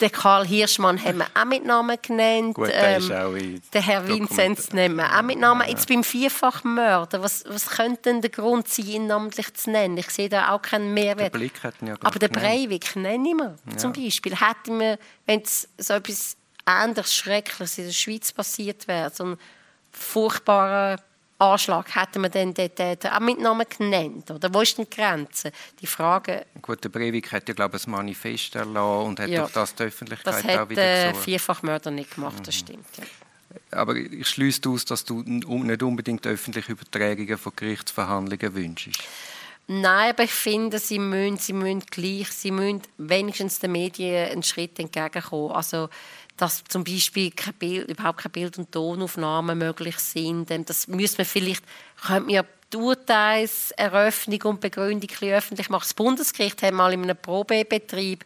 Den Karl Hirschmann haben wir auch mit Namen genannt. Gut, der ähm, auch in den Herr Vinzenz nennen wir auch mit Namen. Jetzt beim Vierfachmörder, was, was könnte denn der Grund sein, ihn namentlich zu nennen? Ich sehe da auch keinen Mehrwert. Den Blick hätten ja Aber den Breivik nenne ich mir ja. zum Beispiel. Hätten wir, wenn es so etwas ähnliches Schreckliches in der Schweiz passiert wäre, so ein furchtbarer Anschlag hätten wir den Täter auch mit Namen genannt? Oder wo ist denn die Grenze? Die Frage... Gut, der Breivik hat ja, glaube ich, ein Manifest erlassen und hat ja, durch das die Öffentlichkeit das hat, auch wieder äh, gesucht. Vierfachmörder nicht gemacht, das mhm. stimmt. Ja. Aber ich schließe aus, dass du nicht unbedingt öffentliche Übertragungen von Gerichtsverhandlungen wünschst. Nein, aber ich finde, sie müssen, sie müssen gleich, sie müssen wenigstens den Medien einen Schritt entgegenkommen. Also dass zum Beispiel kein Bild, überhaupt keine Bild- und Tonaufnahmen möglich sind. Ähm, das müsste man vielleicht, könnte man die Urteilseröffnung und Begründung öffentlich machen. Das Bundesgericht hat mal in einem Probebetrieb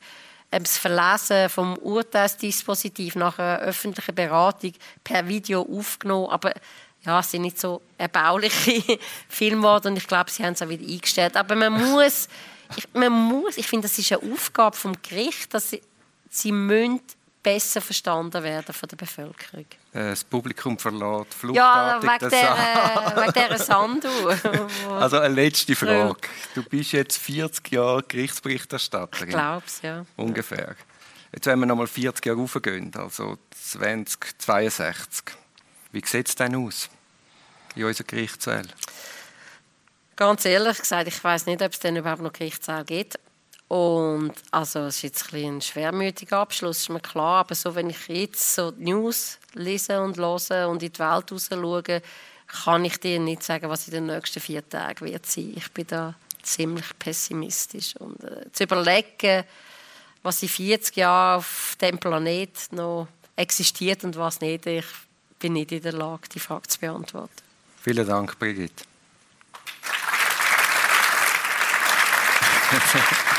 ähm, das Verlesen vom Urteilsdispositiv nach einer öffentlichen Beratung per Video aufgenommen, aber ja, es sind nicht so erbauliche Filme geworden und ich glaube, sie haben es auch wieder eingestellt. Aber man muss, ich, man muss, ich finde, das ist eine Aufgabe vom Gericht, dass sie, sie müssen besser verstanden werden von der Bevölkerung. Äh, das Publikum verlässt fluchtartig Ja, wegen der, wegen dieser Sandu. also eine letzte Frage. Du bist jetzt 40 Jahre Gerichtsberichterstatterin. Ich glaube es, ja. Ungefähr. Jetzt, wenn wir nochmal 40 Jahre raufgehen, also 2062, wie sieht es denn aus in unserer Gerichtssaal? Ganz ehrlich gesagt, ich weiß nicht, ob es denn überhaupt noch Gerichtssaal gibt. Und also es ist jetzt ein, ein schwermütiger Abschluss, ist mir klar. Aber so, wenn ich jetzt so die News lese und höre und in die Welt raus schaue, kann ich dir nicht sagen, was in den nächsten vier Tagen wird sein. Ich bin da ziemlich pessimistisch. Und äh, zu überlegen, was in 40 Jahren auf dem Planet noch existiert und was nicht, ich bin nicht in der Lage, die Frage zu beantworten. Vielen Dank, Brigitte.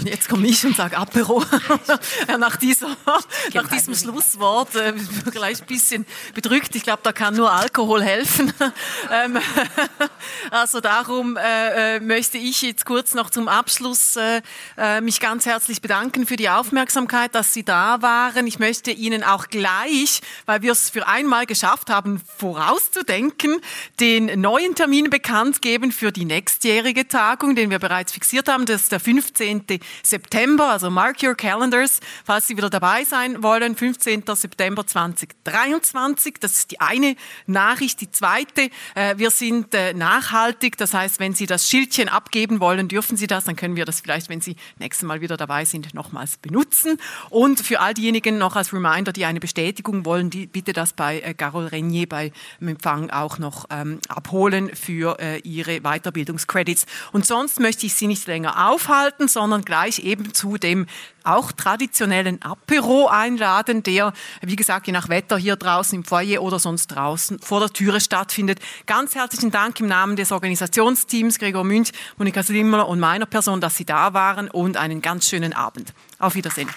Und jetzt komme ich und sage Apero. nach, dieser, nach diesem Schlusswort äh, gleich ein bisschen bedrückt. Ich glaube, da kann nur Alkohol helfen. ähm, also darum äh, äh, möchte ich jetzt kurz noch zum Abschluss äh, äh, mich ganz herzlich bedanken für die Aufmerksamkeit, dass Sie da waren. Ich möchte Ihnen auch gleich, weil wir es für einmal geschafft haben, vorauszudenken, den neuen Termin bekannt geben für die nächstjährige Tagung, den wir bereits fixiert haben. Das ist der 15. September, also mark your calendars, falls Sie wieder dabei sein wollen, 15. September 2023. Das ist die eine Nachricht. Die zweite, äh, wir sind äh, nachhaltig, das heißt, wenn Sie das Schildchen abgeben wollen, dürfen Sie das, dann können wir das vielleicht, wenn Sie nächstes Mal wieder dabei sind, nochmals benutzen. Und für all diejenigen noch als Reminder, die eine Bestätigung wollen, die bitte das bei äh, Carol Renier beim Empfang auch noch ähm, abholen für äh, Ihre Weiterbildungscredits. Und sonst möchte ich Sie nicht länger aufhalten, sondern gleich eben zu dem auch traditionellen Apero einladen, der, wie gesagt, je nach Wetter hier draußen im Foyer oder sonst draußen vor der Türe stattfindet. Ganz herzlichen Dank im Namen des Organisationsteams Gregor Münch, Monika Slimmer und meiner Person, dass Sie da waren und einen ganz schönen Abend. Auf Wiedersehen.